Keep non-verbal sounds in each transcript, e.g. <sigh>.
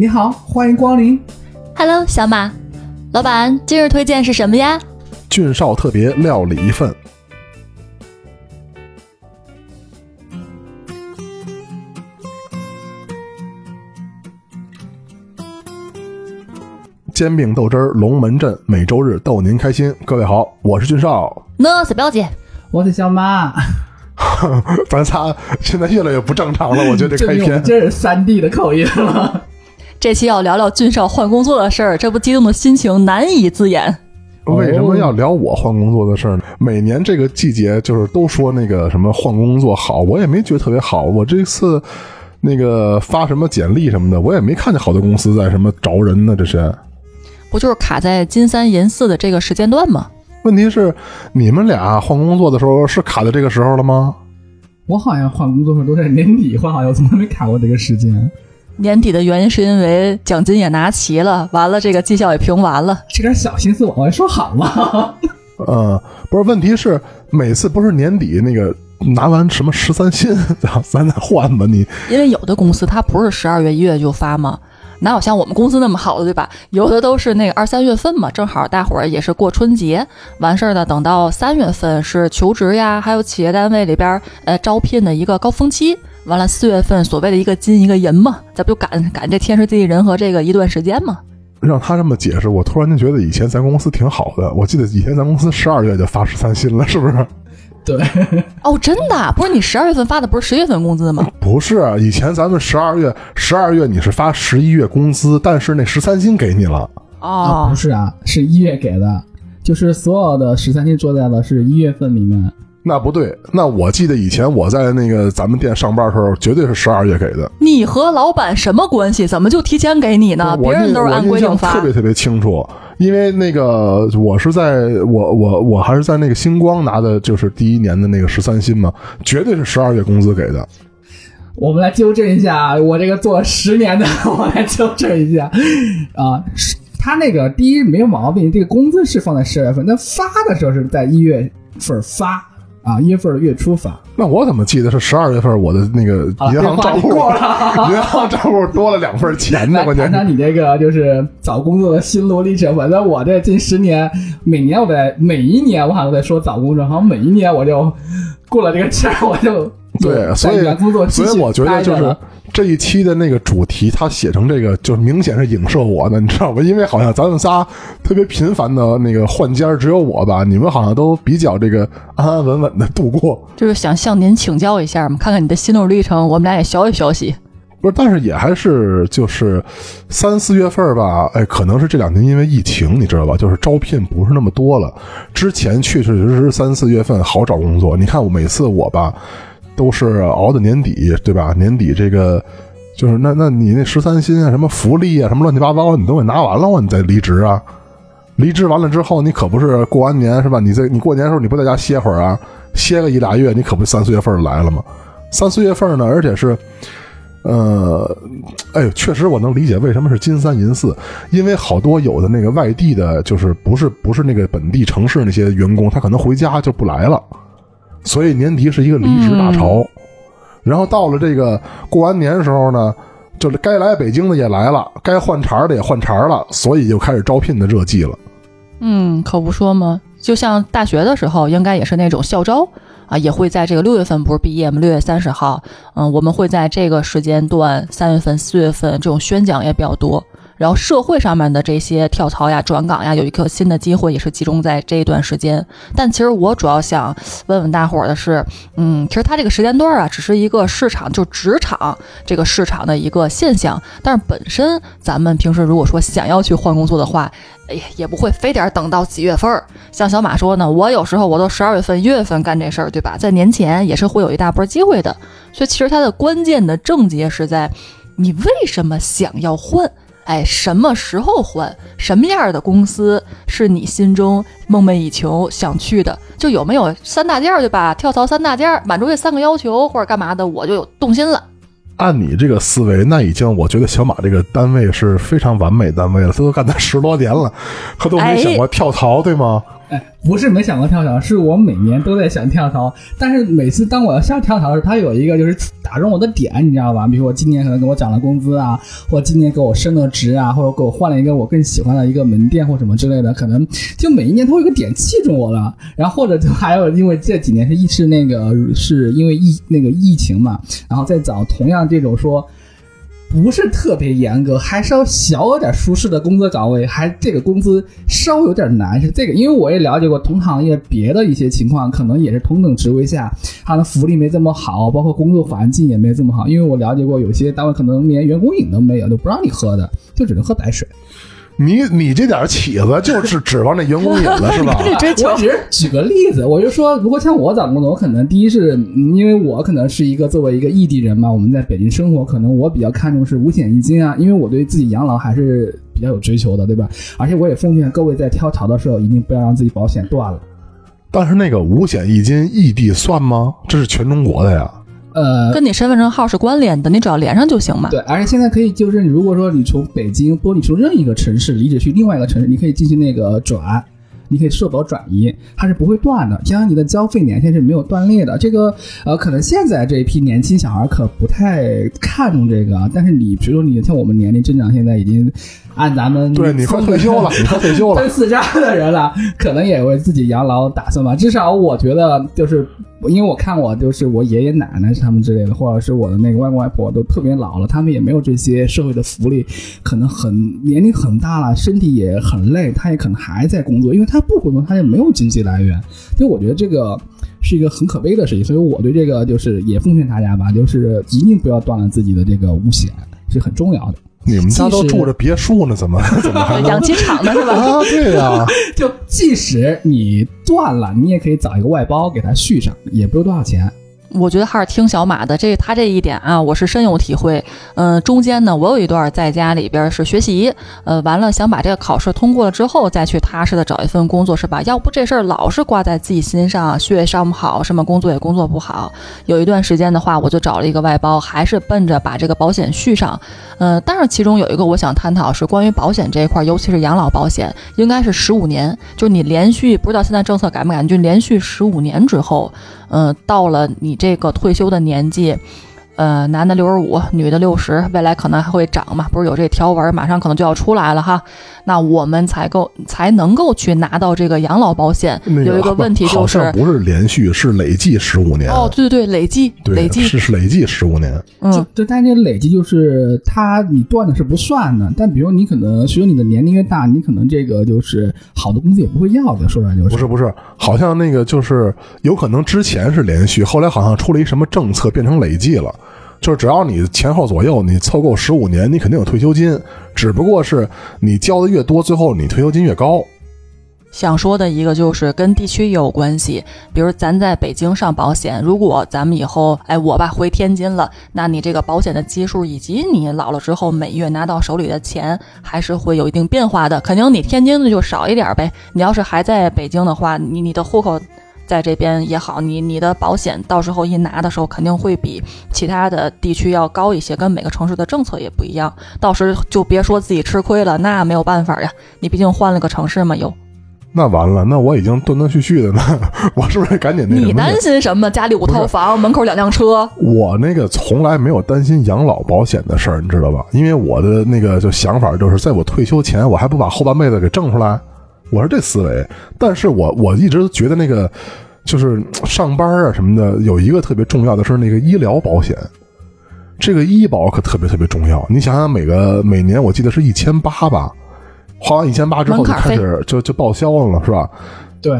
你好，欢迎光临。Hello，小马，老板，今日推荐是什么呀？俊少特别料理一份。煎饼豆汁儿，龙门阵，每周日逗您开心。各位好，我是俊少。我是表姐，我是小马，<laughs> 咱仨现在越来越不正常了，我觉得这开篇。<laughs> 这是三 D 的口音了。这期要聊聊俊少换工作的事儿，这不激动的心情难以自言。为什么要聊我换工作的事儿呢？每年这个季节，就是都说那个什么换工作好，我也没觉得特别好。我这次那个发什么简历什么的，我也没看见好多公司在什么招人呢。这是不就是卡在金三银四的这个时间段吗？问题是，你们俩换工作的时候是卡在这个时候了吗？我好像换工作时候都在年底换，好像从来没卡过这个时间。年底的原因是因为奖金也拿齐了，完了这个绩效也评完了。这点小心思往外说好吗？<laughs> 呃，不是，问题是每次不是年底那个拿完什么十三薪，咱咱再换吧你。因为有的公司它不是十二月一月就发吗，哪有像我们公司那么好的，对吧？有的都是那个二三月份嘛，正好大伙儿也是过春节，完事儿呢，等到三月份是求职呀，还有企业单位里边儿呃招聘的一个高峰期。完了，四月份所谓的一个金一个银嘛，咱不就赶赶这天时地利人和这个一段时间嘛？让他这么解释，我突然间觉得以前咱公司挺好的。我记得以前咱公司十二月就发十三薪了，是不是？对，<laughs> 哦，真的啊，不是你十二月份发的不是十月份工资吗？不是，以前咱们十二月十二月你是发十一月工资，但是那十三薪给你了。啊，哦不，是啊，是一月给的，就是所有的十三薪做在了是一月份里面。那不对，那我记得以前我在那个咱们店上班的时候，绝对是十二月给的。你和老板什么关系？怎么就提前给你呢？别人都是按规定发特。别特别清楚，因为那个我是在我我我还是在那个星光拿的，就是第一年的那个十三薪嘛，绝对是十二月工资给的。我们来纠正一下，我这个做了十年的，<laughs> 我来纠正一下啊。是他那个第一没有毛病，这个工资是放在十二月份，但发的时候是在一月份发啊，一月份的月初发。那我怎么记得是十二月份我的那个银行账户 <laughs> 银行账户多了两份钱呢？来关键是谈谈你这个就是找工作的心路历程。反正我这近十年，每年我在每一年我好像在说找工作，好像每一年我就过了这个坎，我就对，所以所以我觉得就是这一期的那个主题，他写成这个，就是明显是影射我的，你知道吧？因为好像咱们仨特别频繁的那个换家，只有我吧，你们好像都比较这个安安稳稳的度过。就是想向您请教一下嘛，看看你的心路历程，我们俩也学习学习。不是，但是也还是就是三四月份吧，哎，可能是这两年因为疫情，你知道吧？就是招聘不是那么多了。之前确确实实三四月份好找工作。你看我每次我吧，都是熬到年底，对吧？年底这个就是那那你那十三薪啊，什么福利啊，什么乱七八糟，你都给拿完了，你再离职啊。离职完了之后，你可不是过完年是吧？你在你过年的时候你不在家歇会儿啊？歇个一俩月，你可不三四月份来了吗？三四月份呢，而且是。呃，哎呦，确实我能理解为什么是金三银四，因为好多有的那个外地的，就是不是不是那个本地城市那些员工，他可能回家就不来了，所以年底是一个离职大潮。然后到了这个过完年的时候呢，就是该来北京的也来了，该换茬的也换茬了，所以就开始招聘的热季了。嗯，可不说嘛，就像大学的时候，应该也是那种校招啊，也会在这个六月份不是毕业吗？六月三十号，嗯，我们会在这个时间段，三月份、四月份这种宣讲也比较多。然后社会上面的这些跳槽呀、转岗呀，有一个新的机会，也是集中在这一段时间。但其实我主要想问问大伙儿的是，嗯，其实它这个时间段啊，只是一个市场，就职场这个市场的一个现象。但是本身咱们平时如果说想要去换工作的话，哎，也不会非得等到几月份儿。像小马说呢，我有时候我都十二月份、一月份干这事儿，对吧？在年前也是会有一大波机会的。所以其实它的关键的症结是在你为什么想要换。哎，什么时候换？什么样的公司是你心中梦寐以求想去的？就有没有三大件儿，对吧？跳槽三大件儿，满足这三个要求或者干嘛的，我就有动心了。按你这个思维，那已经我觉得小马这个单位是非常完美单位了，他都干他十多年了，他都没想过跳槽，对吗？哎，不是没想过跳槽，是我每年都在想跳槽，但是每次当我要想跳槽的时候，他有一个就是打中我的点，你知道吧？比如我今年可能给我涨了工资啊，或今年给我升了职啊，或者给我换了一个我更喜欢的一个门店或什么之类的，可能就每一年都有个点击中我了。然后或者就还有，因为这几年是疫是那个是因为疫那个疫情嘛，然后再找同样这种说。不是特别严格，还稍小有点舒适的工作岗位，还这个工资稍有点难，是这个，因为我也了解过同行业别的一些情况，可能也是同等职位下，他的福利没这么好，包括工作环境也没这么好，因为我了解过有些单位可能连员工饮都没有，都不让你喝的，就只能喝白水。你你这点起子就是指望那员工瘾了 <laughs> 是吧？我只是举个例子，我就说，如果像我找工作，我可能第一是因为我可能是一个作为一个异地人嘛，我们在北京生活，可能我比较看重是五险一金啊，因为我对自己养老还是比较有追求的，对吧？而且我也奉劝各位在跳槽的时候，一定不要让自己保险断了。但是那个五险一金异地算吗？这是全中国的呀。呃，跟你身份证号是关联的，你只要连上就行嘛。对，而且现在可以就是，如果说你从北京，不，你从任意一个城市离职去另外一个城市，你可以进行那个转，你可以社保转移，它是不会断的，将来你的交费年限是没有断裂的。这个呃，可能现在这一批年轻小孩可不太看重这个，但是你比如说你像我们年龄增长，现在已经按咱们对你快退休了，你快退休了，<laughs> 奔四家的人了，可能也为自己养老打算吧。至少我觉得就是。因为我看我就是我爷爷奶奶他们之类的，或者是我的那个外公外婆都特别老了，他们也没有这些社会的福利，可能很年龄很大了，身体也很累，他也可能还在工作，因为他不工作，他也没有经济来源。所以我觉得这个是一个很可悲的事情，所以我对这个就是也奉劝大家吧，就是一定不要断了自己的这个五险，是很重要的。你们家都住着别墅呢，怎么 <laughs> 怎么还养鸡场呢？是吧？啊，对呀。<laughs> 就即使你断了，你也可以找一个外包给它续上，也不用多少钱。我觉得还是听小马的，这他这一点啊，我是深有体会。嗯，中间呢，我有一段在家里边是学习，呃，完了想把这个考试通过了之后，再去踏实的找一份工作，是吧？要不这事儿老是挂在自己心上，学也上不好，什么工作也工作不好。有一段时间的话，我就找了一个外包，还是奔着把这个保险续上。呃，但是其中有一个我想探讨是关于保险这一块，尤其是养老保险，应该是十五年，就你连续不知道现在政策改没改，就连续十五年之后。嗯，到了你这个退休的年纪。呃，男的六十五，女的六十，未来可能还会涨嘛？不是有这条文，马上可能就要出来了哈。那我们才够才能够去拿到这个养老保险。有一个问题就是，不是连续，是累计十五年。哦，对对对，累计，累计是是累计十五年。嗯，对，但这累计就是它你断的是不算的。但比如你可能随着你的年龄越大，你可能这个就是好的工资也不会要的。说出来就是不是不是，好像那个就是有可能之前是连续，后来好像出了一什么政策变成累计了。就是只要你前后左右你凑够十五年，你肯定有退休金，只不过是你交的越多，最后你退休金越高。想说的一个就是跟地区也有关系，比如咱在北京上保险，如果咱们以后哎我吧回天津了，那你这个保险的基数以及你老了之后每月拿到手里的钱还是会有一定变化的，肯定你天津的就少一点呗。你要是还在北京的话，你你的户口。在这边也好，你你的保险到时候一拿的时候，肯定会比其他的地区要高一些，跟每个城市的政策也不一样。到时就别说自己吃亏了，那没有办法呀，你毕竟换了个城市嘛，又。那完了，那我已经断断续续的呢，我是不是赶紧那？你担心什么？家里五套房，门口两辆车。我那个从来没有担心养老保险的事儿，你知道吧？因为我的那个就想法就是，在我退休前，我还不把后半辈子给挣出来。我是这思维，但是我我一直觉得那个就是上班啊什么的，有一个特别重要的是那个医疗保险，这个医保可特别特别重要。你想想，每个每年我记得是一千八吧，花完一千八之后就开始就就报销了，是吧？对，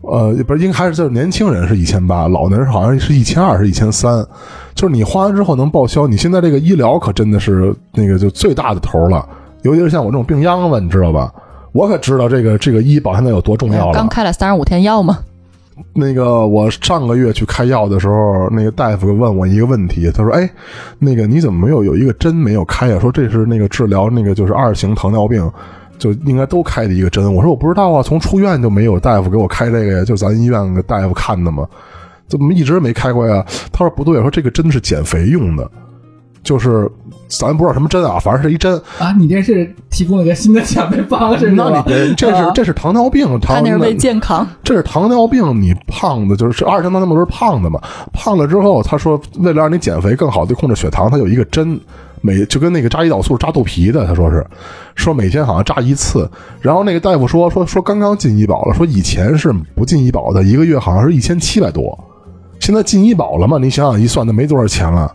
呃，不是，应该还是就是年轻人是一千八，老年人好像是一千二，是一千三。就是你花完之后能报销，你现在这个医疗可真的是那个就最大的头了，尤其是像我这种病秧子，你知道吧？我可知道这个这个医保现在有多重要了。刚开了三十五天药吗？那个我上个月去开药的时候，那个大夫问我一个问题，他说：“哎，那个你怎么没有有一个针没有开啊？说这是那个治疗那个就是二型糖尿病，就应该都开的一个针。”我说：“我不知道啊，从出院就没有大夫给我开这个呀，就咱医院的大夫看的嘛，怎么一直没开过呀？”他说：“不对，说这个针是减肥用的，就是。”咱不知道什么针啊，反正是一针。啊，你这是提供了一个新的减肥方式是那你吧？别，这是啊这是糖尿病，糖他那是为健康。这是糖尿病，你胖的就是二型糖尿病都是胖的嘛。胖了之后，他说为了让你减肥更好的控制血糖，他有一个针，每就跟那个扎胰岛素扎肚皮的，他说是说每天好像扎一次。然后那个大夫说说说刚刚进医保了，说以前是不进医保的，一个月好像是一千七百多，现在进医保了嘛？你想想一算，那没多少钱了。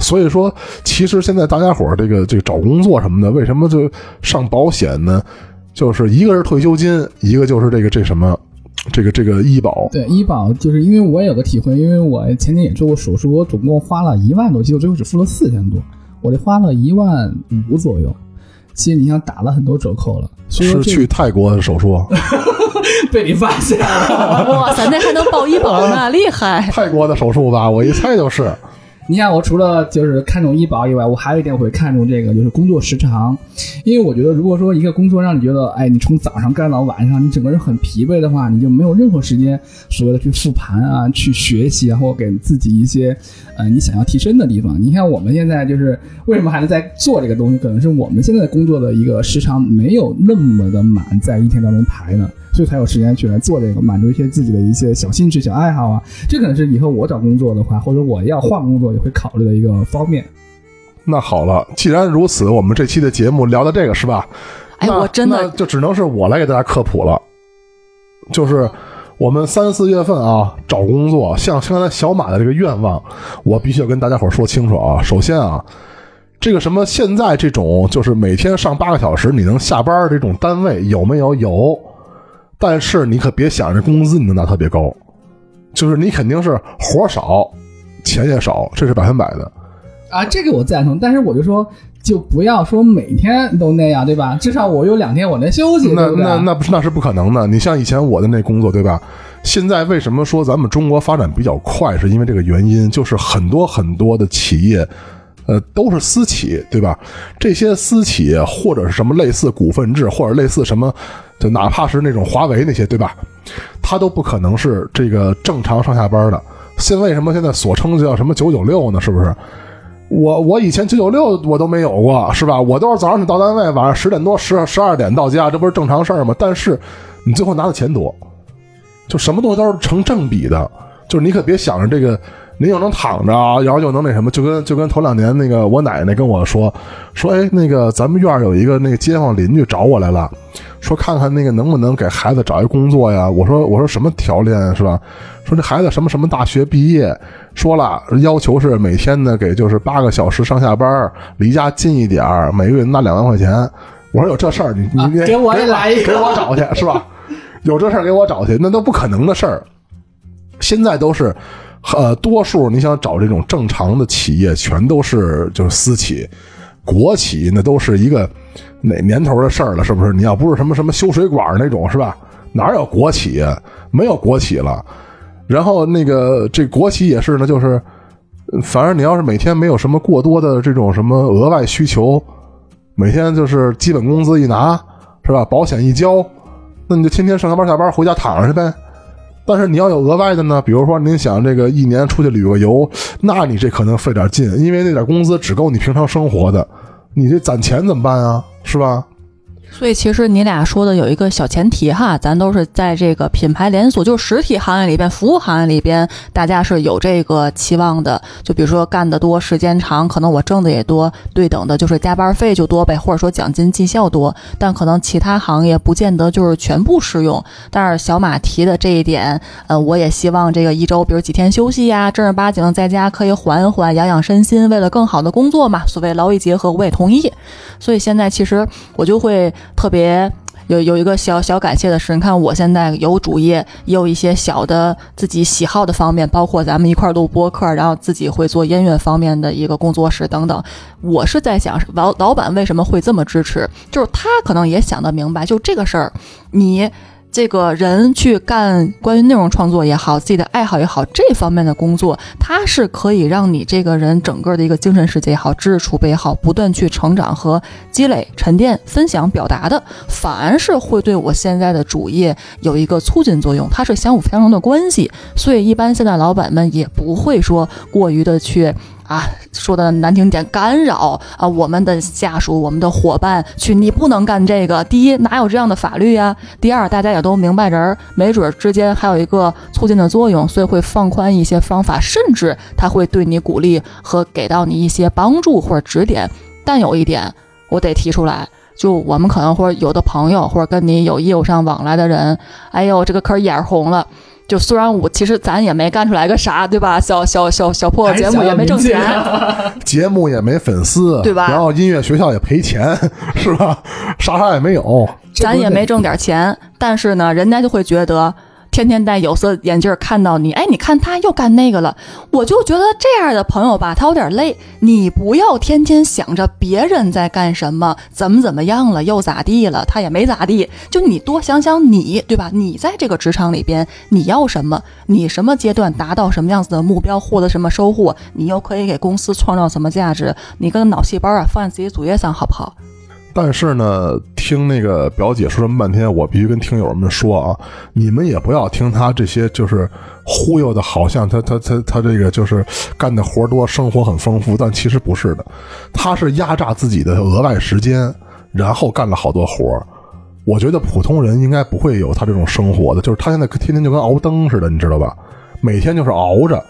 所以说，其实现在大家伙儿这个这个找工作什么的，为什么就上保险呢？就是一个是退休金，一个就是这个这什么，这个这个医保。对医保，就是因为我有个体会，因为我前年也做过手术，我总共花了一万多，结果最后只付了四千多，我这花了一万五左右。其实你想打了很多折扣了，所以是去泰国手术，<laughs> 被你发现了。<laughs> <laughs> 哇塞，那还能报医保呢，厉害！泰国的手术吧，我一猜就是。你看，我除了就是看重医保以外，我还有一点我会看重这个，就是工作时长。因为我觉得，如果说一个工作让你觉得，哎，你从早上干到晚上，你整个人很疲惫的话，你就没有任何时间所谓的去复盘啊、去学习啊，或给自己一些呃你想要提升的地方。你看我们现在就是为什么还能在做这个东西，可能是我们现在工作的一个时长没有那么的满，在一天当中排呢。所以才有时间去来做这个，满足一些自己的一些小兴趣、小爱好啊。这可能是以后我找工作的话，或者我要换工作也会考虑的一个方面。那好了，既然如此，我们这期的节目聊到这个是吧？哎，那我真的就只能是我来给大家科普了。就是我们三四月份啊找工作，像像刚才小马的这个愿望，我必须要跟大家伙儿说清楚啊。首先啊，这个什么现在这种就是每天上八个小时你能下班儿这种单位有没有？有，但是你可别想着工资你能拿特别高，就是你肯定是活少，钱也少，这是百分百的。啊，这个我赞同，但是我就说，就不要说每天都那样，对吧？至少我有两天我能休息，那对不对？那那不是那是不可能的。你像以前我的那工作，对吧？现在为什么说咱们中国发展比较快，是因为这个原因，就是很多很多的企业，呃，都是私企，对吧？这些私企或者是什么类似股份制，或者类似什么，就哪怕是那种华为那些，对吧？它都不可能是这个正常上下班的。现为什么现在所称叫什么九九六呢？是不是？我我以前九九六我都没有过，是吧？我都是早上你到单位，晚上十点多十十二点到家，这不是正常事儿吗？但是你最后拿的钱多，就什么东西都是成正比的，就是你可别想着这个，您又能躺着啊，然后又能那什么，就跟就跟头两年那个我奶奶跟我说说，哎，那个咱们院儿有一个那个街坊邻居找我来了，说看看那个能不能给孩子找一工作呀？我说我说什么条件是吧？说这孩子什么什么大学毕业，说了要求是每天呢给就是八个小时上下班，离家近一点儿，每个月拿两万块钱。我说有这事儿，你你、啊给我也来一个给我找去是吧？<laughs> 有这事儿给我找去，那都不可能的事儿。现在都是，呃，多数你想找这种正常的企业，全都是就是私企，国企那都是一个哪年头的事儿了，是不是？你要不是什么什么修水管那种，是吧？哪有国企？没有国企了。然后那个这国企也是呢，就是，反正你要是每天没有什么过多的这种什么额外需求，每天就是基本工资一拿，是吧？保险一交，那你就天天上下班下班回家躺着去呗。但是你要有额外的呢，比如说您想这个一年出去旅个游，那你这可能费点劲，因为那点工资只够你平常生活的，你这攒钱怎么办啊？是吧？所以其实你俩说的有一个小前提哈，咱都是在这个品牌连锁，就是实体行业里边、服务行业里边，大家是有这个期望的。就比如说干得多、时间长，可能我挣的也多，对等的就是加班费就多呗，或者说奖金绩效多。但可能其他行业不见得就是全部适用。但是小马提的这一点，呃，我也希望这个一周，比如几天休息呀，正儿八经在家可以缓缓、养养身心，为了更好的工作嘛。所谓劳逸结合，我也同意。所以现在其实我就会特别有有一个小小感谢的是，你看我现在有主业，也有一些小的自己喜好的方面，包括咱们一块录播客，然后自己会做音乐方面的一个工作室等等。我是在想，老老板为什么会这么支持？就是他可能也想得明白，就这个事儿，你。这个人去干关于内容创作也好，自己的爱好也好，这方面的工作，它是可以让你这个人整个的一个精神世界也好，知识储备也好，不断去成长和积累、沉淀、分享、表达的，反而是会对我现在的主业有一个促进作用，它是相辅相成的关系。所以，一般现在老板们也不会说过于的去。啊，说的难听点，干扰啊我们的下属、我们的伙伴去，你不能干这个。第一，哪有这样的法律呀？第二，大家也都明白人儿，没准之间还有一个促进的作用，所以会放宽一些方法，甚至他会对你鼓励和给到你一些帮助或者指点。但有一点，我得提出来。就我们可能或者有的朋友，或者跟你有业务上往来的人，哎呦，这个可眼红了。就虽然我其实咱也没干出来个啥，对吧？小小小小破节目也没挣钱，<laughs> 节目也没粉丝，对吧？然后音乐学校也赔钱，是吧？啥啥也没有，咱也没挣点钱，但是呢，人家就会觉得。天天戴有色眼镜看到你，哎，你看他又干那个了，我就觉得这样的朋友吧，他有点累。你不要天天想着别人在干什么，怎么怎么样了，又咋地了，他也没咋地。就你多想想你，对吧？你在这个职场里边，你要什么？你什么阶段达到什么样子的目标，获得什么收获？你又可以给公司创造什么价值？你跟脑细胞啊放在自己主页上，好不好？但是呢，听那个表姐说这么半天，我必须跟听友们说啊，你们也不要听他这些就是忽悠的，好像他他他他这个就是干的活多，生活很丰富，但其实不是的，他是压榨自己的额外时间，然后干了好多活我觉得普通人应该不会有他这种生活的，就是他现在天天就跟熬灯似的，你知道吧？每天就是熬着。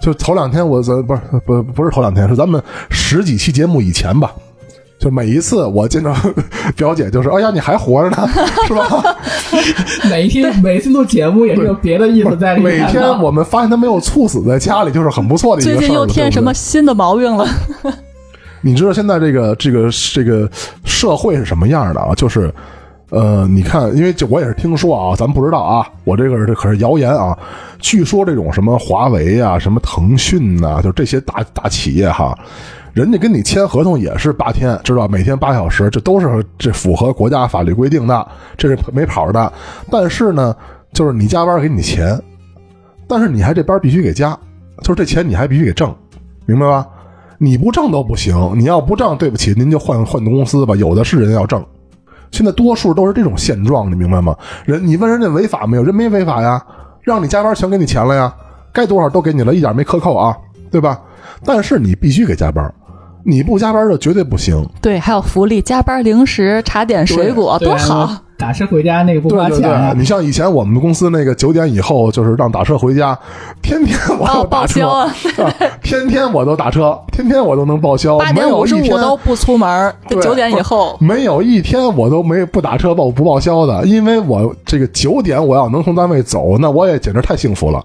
就头两天我咱不是不不是头两天，是咱们十几期节目以前吧。就每一次我见到 <laughs> 表姐，就是哎呀，你还活着呢，是吧？<laughs> 每一天每一次录节目也是有别的意思在里面。每天我们发现他没有猝死在家里，就是很不错的一个事最近又添什么新的毛病了？<laughs> 你知道现在这个这个这个社会是什么样的啊？就是呃，你看，因为就我也是听说啊，咱不知道啊，我这个这可是谣言啊。据说这种什么华为啊、什么腾讯呐，就这些大大企业哈。人家跟你签合同也是八天，知道每天八小时，这都是这符合国家法律规定的，这是没跑的。但是呢，就是你加班给你钱，但是你还这班必须给加，就是这钱你还必须给挣，明白吧？你不挣都不行，你要不挣，对不起，您就换换公司吧，有的是人要挣。现在多数都是这种现状，你明白吗？人你问人家违法没有？人没违法呀，让你加班全给你钱了呀，该多少都给你了，一点没克扣啊，对吧？但是你必须给加班。你不加班就绝对不行。对，还有福利，加班零食、茶点、水果，多好！打车回家那个不花钱。你像以前我们公司那个九点以后就是让打车回家，天天我都打车，<laughs> 天天我都打车，天天我都能报销。八点五十五都不出门，九点以后没有一天我都没不打车报不报销的，因为我这个九点我要能从单位走，那我也简直太幸福了。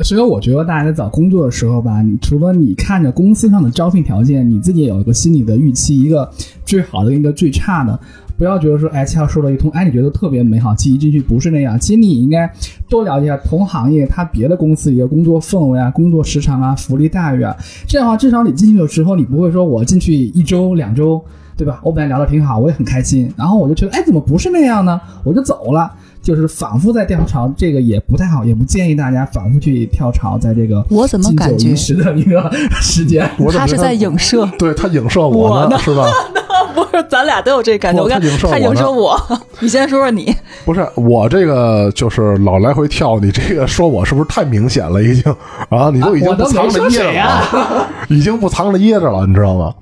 所以我觉得大家在找工作的时候吧，除了你看着公司上的招聘条件，你自己也有一个心理的预期，一个最好的，一个最差的，不要觉得说，哎，七号说了一通，哎，你觉得特别美好，记忆进去不是那样。其实你应该多了解一下同行业它别的公司一个工作氛围啊、工作时长啊、福利待遇啊，这样的话至少你进去的时候，你不会说我进去一周两周，对吧？我本来聊的挺好，我也很开心，然后我就觉得，哎，怎么不是那样呢？我就走了。就是反复在跳槽，这个也不太好，也不建议大家反复去跳槽，在这个我怎么感觉时的一个时间，他是在影射，对他影射我呢，是吧？<laughs> 不是，咱俩都有这感觉。我看他影射我，<laughs> 你先说说你。不是我这个，就是老来回跳，你这个说我是不是太明显了？已经啊，你都已经不藏着掖着了，已经不藏着掖着了，你知道吗？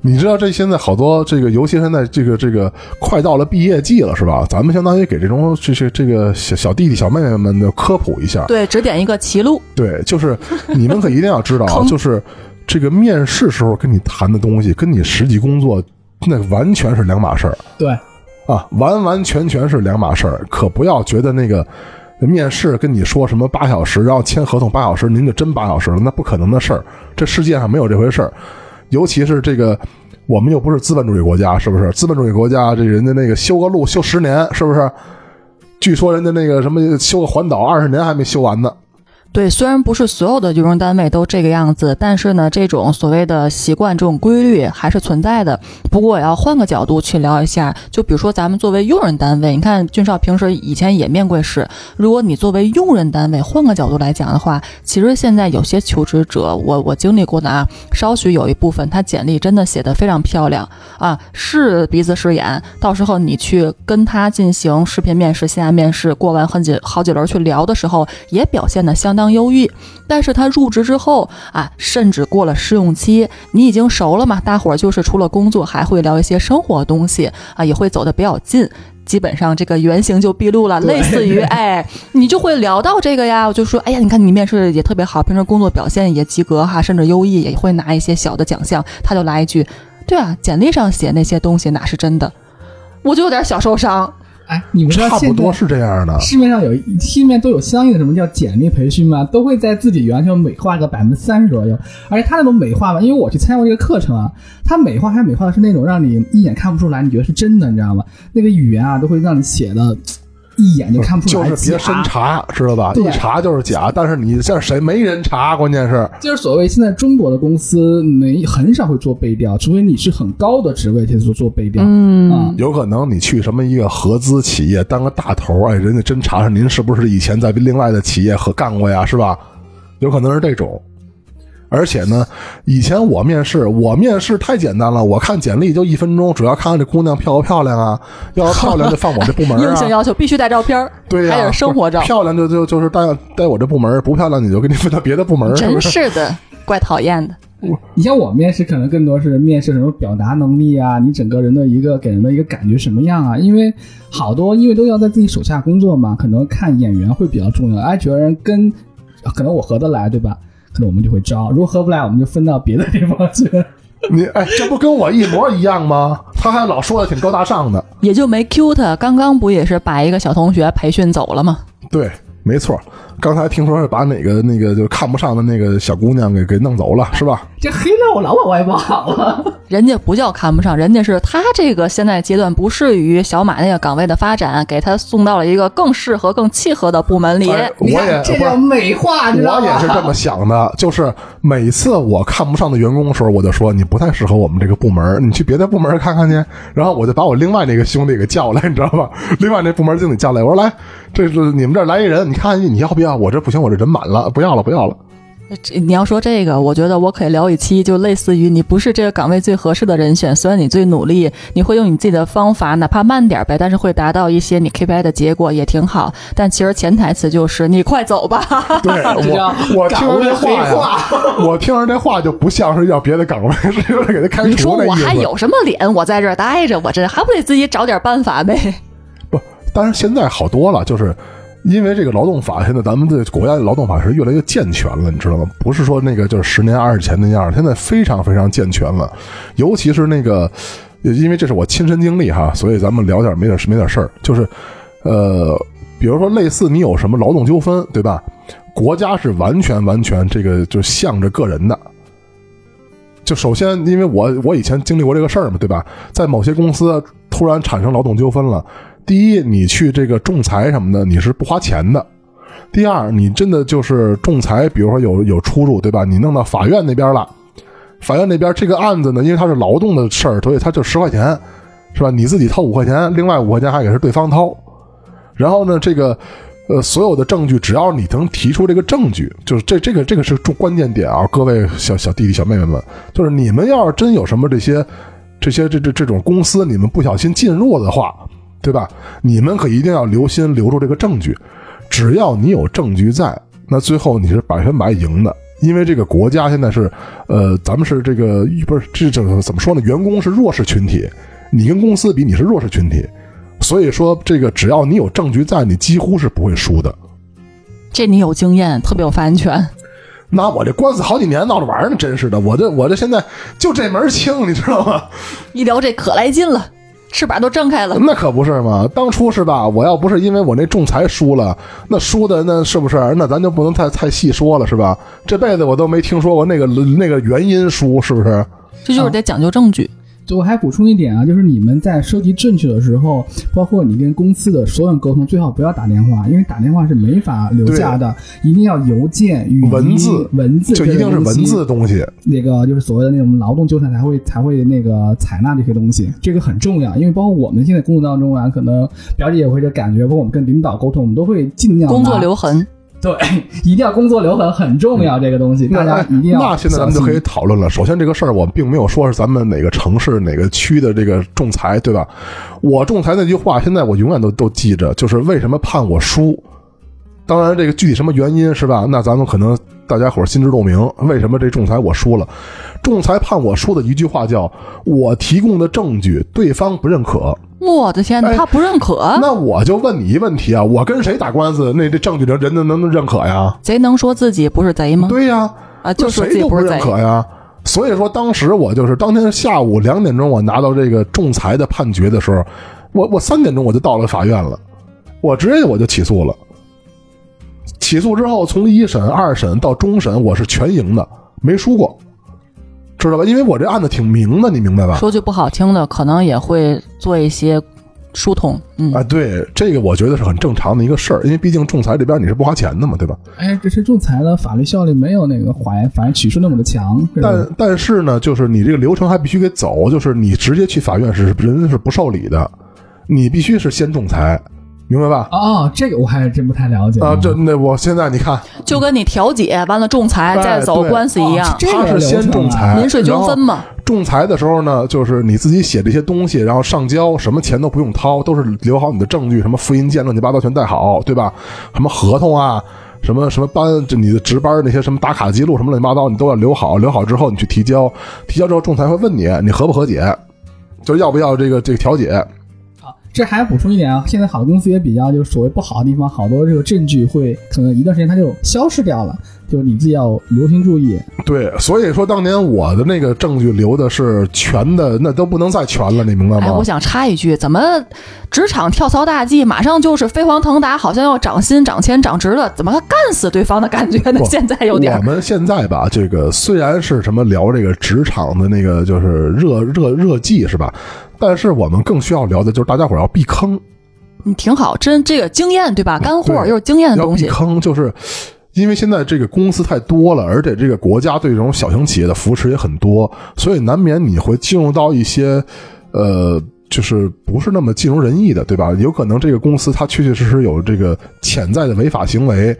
你知道这现在好多这个，尤其现在这个这个快到了毕业季了，是吧？咱们相当于给这种这些这个小小弟弟小妹妹们的科普一下，对，指点一个歧路。对，就是你们可一定要知道，<laughs> 就是这个面试时候跟你谈的东西，跟你实际工作那完全是两码事儿。对，啊，完完全全是两码事儿，可不要觉得那个面试跟你说什么八小时，然后签合同八小时，您就真八小时了，那不可能的事儿，这世界上没有这回事儿。尤其是这个，我们又不是资本主义国家，是不是？资本主义国家，这人家那个修个路修十年，是不是？据说人家那个什么修个环岛二十年还没修完呢。对，虽然不是所有的用人单位都这个样子，但是呢，这种所谓的习惯、这种规律还是存在的。不过，我要换个角度去聊一下，就比如说咱们作为用人单位，你看俊少平时以前也面过试。如果你作为用人单位，换个角度来讲的话，其实现在有些求职者，我我经历过的啊，稍许有一部分他简历真的写的非常漂亮啊，是鼻子是眼。到时候你去跟他进行视频面试、线下面试，过完很几好几轮去聊的时候，也表现的相。当优异。但是他入职之后啊，甚至过了试用期，你已经熟了嘛，大伙儿就是除了工作还会聊一些生活东西啊，也会走得比较近。基本上这个原型就毕露了，类似于 <laughs> 哎，你就会聊到这个呀。我就说，哎呀，你看你面试也特别好，平时工作表现也及格哈，甚至优异，也会拿一些小的奖项。他就来一句，对啊，简历上写那些东西哪是真的？我就有点小受伤。哎，你们知道差不多是这样的。市面上有市面都有相应的什么叫简历培训吗？都会在自己原来美化个百分之三十左右，而且他那种美化吧，因为我去参加过这个课程啊，他美化还美化的是那种让你一眼看不出来，你觉得是真的，你知道吗？那个语言啊，都会让你写的一眼就看不出来就是别深。查，知道吧？一查就是假，但是你这谁没人查？关键是就是所谓现在中国的公司没很少会做背调，除非你是很高的职位才做做背调。嗯啊，有可能你去什么一个合资企业当个大头，哎，人家真查查您是不是以前在另外的企业和干过呀，是吧？有可能是这种。而且呢，以前我面试，我面试太简单了，我看简历就一分钟，主要看看这姑娘漂不漂亮啊，要是漂亮就放我这部门 <laughs> 硬性啊。要求必须带照片，对呀、还有生活照，漂亮就就就是带带我这部门，不漂亮你就给你分到别的部门，真是？是的，<laughs> 怪讨厌的。你像我面试，可能更多是面试什么表达能力啊，你整个人的一个给人的一个感觉什么样啊？因为好多因为都要在自己手下工作嘛，可能看眼缘会比较重要。哎，觉得人跟可能我合得来，对吧？可能我们就会招，如果合不来，我们就分到别的地方去。<laughs> 你哎，这不跟我一模一样吗？他还老说的挺高大上的，也就没 Q 他，刚刚不也是把一个小同学培训走了吗？对，没错。刚才听说是把哪个那个就是看不上的那个小姑娘给给弄走了，是吧？这黑料我老往外跑了！<laughs> 人家不叫看不上，人家是他这个现在阶段不适于小马那个岗位的发展，给他送到了一个更适合、更契合的部门里。哎我也，这叫美化，你知道我？也是这么想的，就是每次我看不上的员工的时候，我就说你不太适合我们这个部门，你去别的部门看看去。然后我就把我另外那个兄弟给叫来，你知道吧？另外那部门经理叫来，我说来，这是你们这儿来一人，你看看你要不要？我这不行，我这人满了，不要了，不要了。这你要说这个，我觉得我可以聊一期，就类似于你不是这个岗位最合适的人选，虽然你最努力，你会用你自己的方法，哪怕慢点呗，但是会达到一些你 KPI 的结果，也挺好。但其实潜台词就是你快走吧。<laughs> 对我，我听着这话我听着这话就不像是要别的岗位，是有点给他开你说除那意思。我还有什么脸？我在这儿待着，我这还不得自己找点办法呗？不，当然现在好多了，就是因为这个劳动法，现在咱们的国家的劳动法是越来越健全了，你知道吗？不是说那个就是十年二十前那样，现在非常非常健全了，尤其是那个，因为这是我亲身经历哈，所以咱们聊点没点没点事儿，就是呃，比如说类似你有什么劳动纠纷，对吧？国家是完全完全这个就向着个人的。就首先，因为我我以前经历过这个事儿嘛，对吧？在某些公司突然产生劳动纠纷了，第一，你去这个仲裁什么的，你是不花钱的；第二，你真的就是仲裁，比如说有有出入，对吧？你弄到法院那边了，法院那边这个案子呢，因为它是劳动的事儿，所以它就十块钱，是吧？你自己掏五块钱，另外五块钱还给是对方掏。然后呢，这个呃，所有的证据，只要你能提出这个证据，就是这这个这个是重关键点啊，各位小小弟弟小妹妹们，就是你们要是真有什么这些这些这这这种公司，你们不小心进入的话，对吧？你们可一定要留心留住这个证据，只要你有证据在，那最后你是百分百赢的。因为这个国家现在是，呃，咱们是这个不是这这怎么说呢？员工是弱势群体，你跟公司比，你是弱势群体，所以说这个只要你有证据在，你几乎是不会输的。这你有经验，特别有发言权。那我这官司好几年闹着玩呢，真是的，我这我这现在就这门清，你知道吗？<laughs> 一聊这可来劲了，翅膀都张开了。那可不是嘛！当初是吧？我要不是因为我那仲裁输了，那输的那是不是？那咱就不能太太细说了，是吧？这辈子我都没听说过那个那个原因输，是不是？这就是得讲究证据。就我还补充一点啊，就是你们在收集证据的时候，包括你跟公司的所有人沟通，最好不要打电话，因为打电话是没法留下的，一定要邮件、语音、文字文字，就一定是文字的东西。那个就是所谓的那种劳动纠缠才会才会那个采纳这些东西，这个很重要，因为包括我们现在工作当中啊，可能表姐也会这感觉，包括我们跟领导沟通，我们都会尽量工作留痕，对，一定要工作留痕很重要，这个东西大家一定要那现在咱们就可以讨论了。首先，这个事儿我并没有说是咱们哪个城市哪个区的这个仲裁，对吧？我仲裁那句话，现在我永远都都记着，就是为什么判我输？当然，这个具体什么原因是吧？那咱们可能大家伙儿心知肚明，为什么这仲裁我输了？仲裁判我输的一句话叫“我提供的证据对方不认可我的天哪，哎他不认”，可，那我就问你一问题啊，我跟谁打官司，那这证据人人能能能认可呀？贼能说自己不是贼吗？对呀，啊，就谁都不是。认可呀。所以说，当时我就是当天下午两点钟，我拿到这个仲裁的判决的时候，我我三点钟我就到了法院了，我直接我就起诉了。起诉之后，从一审、二审到终审，我是全赢的，没输过，知道吧？因为我这案子挺明的，你明白吧？说句不好听的，可能也会做一些疏通。嗯，啊，对，这个我觉得是很正常的一个事儿，因为毕竟仲裁这边你是不花钱的嘛，对吧？哎，这是仲裁的法律效力没有那个法院法院起诉那么的强，但但是呢，就是你这个流程还必须得走，就是你直接去法院是人是不受理的，你必须是先仲裁，明白吧？哦，这个我还真不太了解啊，这那我现在你看，就跟你调解完了仲裁哎再走官司一样哦，这个他是先仲裁，民事纠纷嘛。仲裁的时候呢，就是你自己写这些东西，然后上交，什么钱都不用掏，都是留好你的证据，什么复印件乱七八糟全带好，对吧？什么合同啊，什么什么班，就你的值班那些什么打卡记录什么乱七八糟，你都要留好，留好之后你去提交，提交之后仲裁会问你你和不和解，就是要不要这个这个调解。啊，这还要补充一点啊，现在好多公司也比较，就是所谓不好的地方，好多这个证据会可能一段时间它就消失掉了，就是你自己要留心注意。对，所以说当年我的那个证据留的是全的，那都不能再全了，你明白吗？哎，我想插一句，怎么职场跳槽大忌，马上就是飞黄腾达，好像要涨薪、涨钱、涨职了，怎么干死对方的感觉呢？现在有点。我们现在吧，这个虽然是什么聊这个职场的那个就是热热热季是吧？但是我们更需要聊的就是大家伙儿要避坑，你，挺好，真这个经验对吧？干货又是经验的要避东西。坑就是。因为现在这个公司太多了，而且这个国家对这种小型企业的扶持也很多，所以难免你会进入到一些，呃，就是不是那么尽如人意的，对吧？有可能这个公司它确确实实有这个潜在的违法行为，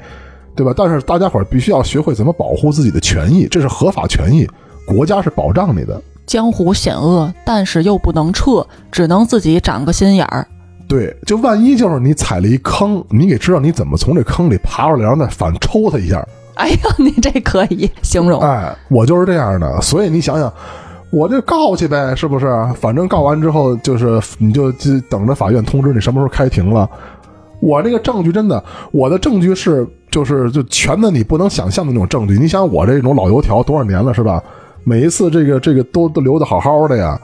对吧？但是大家伙儿必须要学会怎么保护自己的权益，这是合法权益，国家是保障你的。江湖险恶，但是又不能撤，只能自己长个心眼儿。对，就万一就是你踩了一坑，你得知道你怎么从这坑里爬出来，然后再反抽他一下。哎呀，你这可以形容。哎，我就是这样的，所以你想想，我就告去呗，是不是？反正告完之后，就是你就就等着法院通知你什么时候开庭了。我这个证据真的，我的证据是就是就全的你不能想象的那种证据。你想我这种老油条多少年了是吧？每一次这个这个都都留的好好的呀。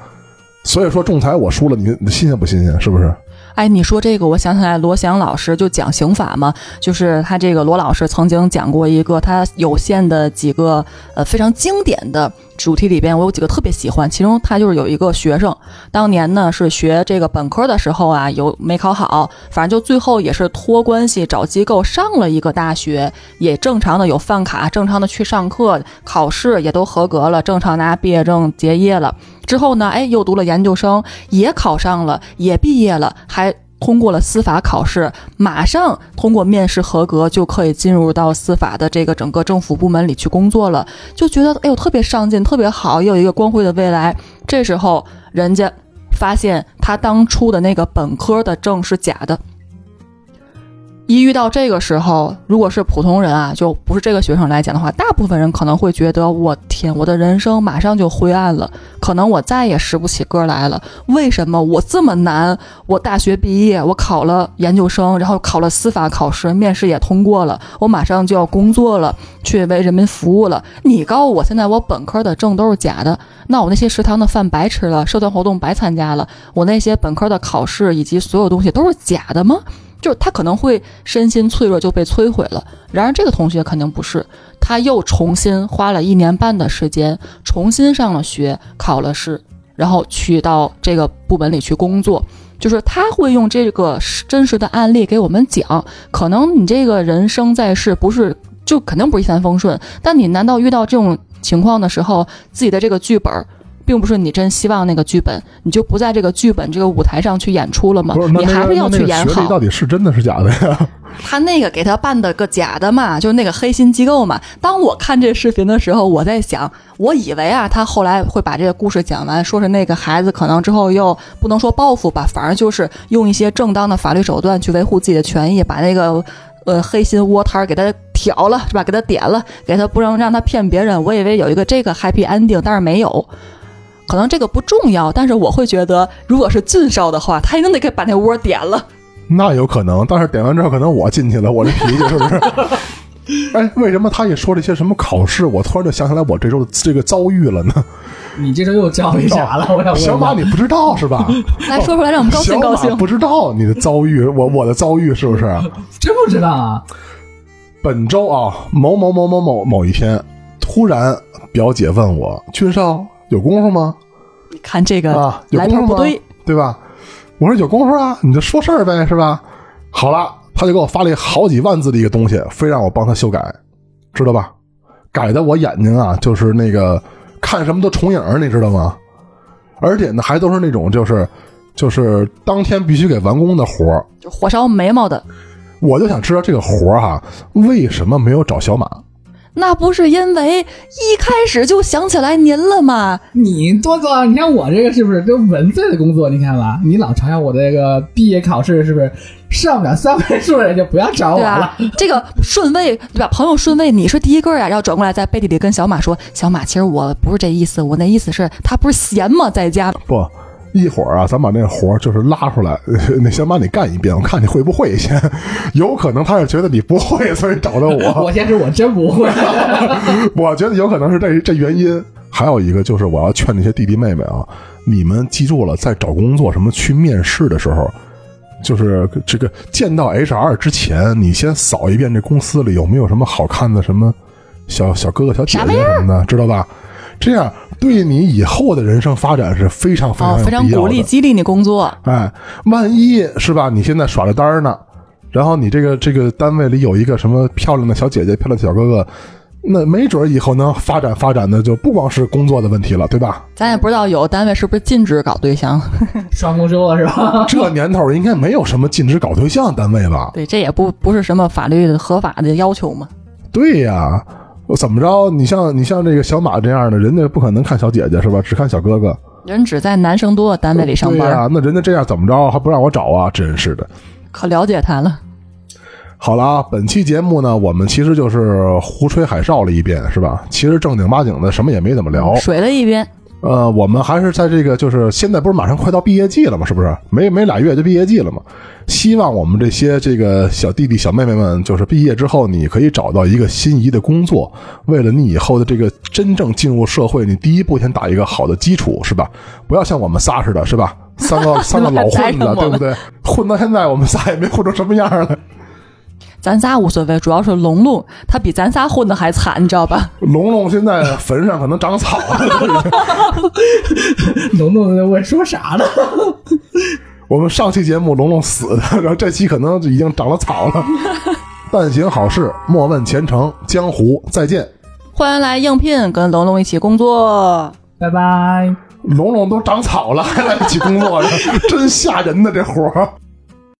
所以说仲裁我输了，你你新鲜不新鲜？是不是？哎，你说这个，我想起来罗翔老师就讲刑法嘛，就是他这个罗老师曾经讲过一个他有限的几个呃非常经典的主题里边，我有几个特别喜欢，其中他就是有一个学生，当年呢是学这个本科的时候啊，有没考好，反正就最后也是托关系找机构上了一个大学，也正常的有饭卡，正常的去上课，考试也都合格了，正常拿毕业证结业了。之后呢，哎，又读了研究生，也考上了，也毕业了，还通过了司法考试，马上通过面试合格，就可以进入到司法的这个整个政府部门里去工作了，就觉得哎呦特别上进，特别好，也有一个光辉的未来。这时候人家发现他当初的那个本科的证是假的。一遇到这个时候，如果是普通人啊，就不是这个学生来讲的话，大部分人可能会觉得，我天，我的人生马上就灰暗了，可能我再也拾不起歌来了。为什么我这么难？我大学毕业，我考了研究生，然后考了司法考试，面试也通过了，我马上就要工作了，去为人民服务了。你告诉我，现在我本科的证都是假的，那我那些食堂的饭白吃了，社团活动白参加了，我那些本科的考试以及所有东西都是假的吗？就是他可能会身心脆弱就被摧毁了。然而这个同学肯定不是，他又重新花了一年半的时间，重新上了学，考了试，然后去到这个部门里去工作。就是他会用这个真实的案例给我们讲，可能你这个人生在世不是就肯定不是一帆风顺，但你难道遇到这种情况的时候，自己的这个剧本？并不是你真希望那个剧本，你就不在这个剧本这个舞台上去演出了吗你还是要去演好。到底是真的是假的呀？他那个给他办的个假的嘛，就是那个黑心机构嘛。当我看这视频的时候，我在想，我以为啊，他后来会把这个故事讲完，说是那个孩子可能之后又不能说报复吧，反而就是用一些正当的法律手段去维护自己的权益，把那个呃黑心窝摊儿给他挑了是吧？给他点了，给他不能让他骗别人。我以为有一个这个 happy ending，但是没有。可能这个不重要，但是我会觉得，如果是俊少的话，他一定得给把那窝点了。那有可能，但是点完之后，可能我进去了，我这脾气是不是？哎，为什么他一说这些什么考试，我突然就想起来我这周的这个遭遇了呢？你这周又遭遇啥了？我想问小马，你不知道是吧？来说出来，让我们高兴高兴。不知道你的遭遇，我我的遭遇是不是？真不知道啊！本周啊，某某某某某某一天，突然表姐问我：“俊少有功夫吗？”你看这个啊，来头不对，对吧？我说有功夫啊，你就说事儿呗，是吧？好了，他就给我发了好几万字的一个东西，非让我帮他修改，知道吧？改的我眼睛啊，就是那个看什么都重影，你知道吗？而且呢，还都是那种就是就是当天必须给完工的活儿，就火烧眉毛的。我就想知道这个活儿哈，为什么没有找小马？那不是因为一开始就想起来您了吗？你多做，你看我这个是不是都文字的工作？你看吧，你老嘲笑我这个毕业考试是不是上不了三位数的人就不要找我了？这个顺位对吧？朋友顺位你是第一个呀，然后转过来在背地里跟小马说：“小马，其实我不是这意思，我那意思是他不是闲吗？在家不。”一会儿啊，咱把那活就是拉出来，<laughs> 那先把你干一遍，我看你会不会先。<laughs> 有可能他是觉得你不会，所以找的我。<laughs> 我先是我真不会。我觉得有可能是这这原因。还有一个就是，我要劝那些弟弟妹妹啊，你们记住了，在找工作什么去面试的时候，就是这个见到 HR 之前，你先扫一遍这公司里有没有什么好看的什么小小哥哥、小姐姐什么的，知道吧？这样对你以后的人生发展是非常非常非常鼓励激励你工作。哎，万一是吧？你现在耍着单呢，然后你这个这个单位里有一个什么漂亮的小姐姐、漂亮的小哥哥，那没准以后能发展发展的就不光是工作的问题了，对吧？咱也不知道有单位是不是禁止搞对象，<laughs> 双工收了是吧？这年头应该没有什么禁止搞对象单位吧？对，这也不不是什么法律合法的要求嘛。对呀。怎么着？你像你像这个小马这样的，人家不可能看小姐姐是吧？只看小哥哥。人只在男生多的单位里上班啊。那人家这样怎么着还不让我找啊？真是的。可了解他了。好了啊，本期节目呢，我们其实就是胡吹海哨了一遍，是吧？其实正经八经的什么也没怎么聊，水了一遍。呃，我们还是在这个，就是现在不是马上快到毕业季了吗？是不是？没没俩月就毕业季了吗？希望我们这些这个小弟弟小妹妹们，就是毕业之后，你可以找到一个心仪的工作，为了你以后的这个真正进入社会，你第一步先打一个好的基础，是吧？不要像我们仨似的，是吧？三个三个老混子，<laughs> 对不对？混到现在，我们仨也没混成什么样来。咱仨无所谓，主要是龙龙，他比咱仨混的还惨，你知道吧？<laughs> 龙龙现在坟上可能长草了。<laughs> 龙龙我说啥呢？<laughs> 我们上期节目龙龙死的，然后这期可能已经长了草了。但行好事，莫问前程。江湖再见，欢迎来应聘，跟龙龙一起工作。拜拜。龙龙都长草了，还来一起工作，真吓人呢这活儿。